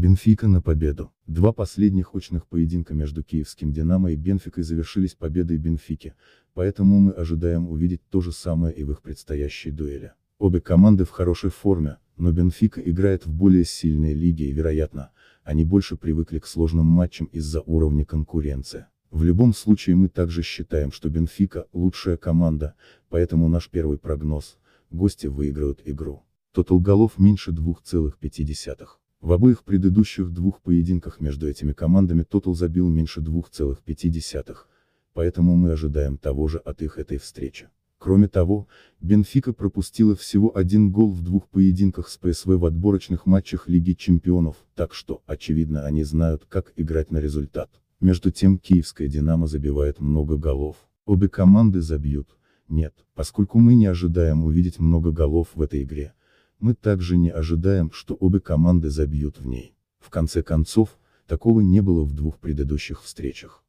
Бенфика на победу. Два последних очных поединка между киевским «Динамо» и Бенфикой завершились победой Бенфики, поэтому мы ожидаем увидеть то же самое и в их предстоящей дуэли. Обе команды в хорошей форме, но Бенфика играет в более сильной лиге и вероятно, они больше привыкли к сложным матчам из-за уровня конкуренции. В любом случае мы также считаем, что Бенфика – лучшая команда, поэтому наш первый прогноз – гости выиграют игру. Тотал голов меньше 2,5. В обоих предыдущих двух поединках между этими командами Тотал забил меньше 2,5, поэтому мы ожидаем того же от их этой встречи. Кроме того, Бенфика пропустила всего один гол в двух поединках с ПСВ в отборочных матчах Лиги Чемпионов, так что, очевидно они знают, как играть на результат. Между тем киевская «Динамо» забивает много голов. Обе команды забьют. Нет, поскольку мы не ожидаем увидеть много голов в этой игре, мы также не ожидаем, что обе команды забьют в ней. В конце концов, такого не было в двух предыдущих встречах.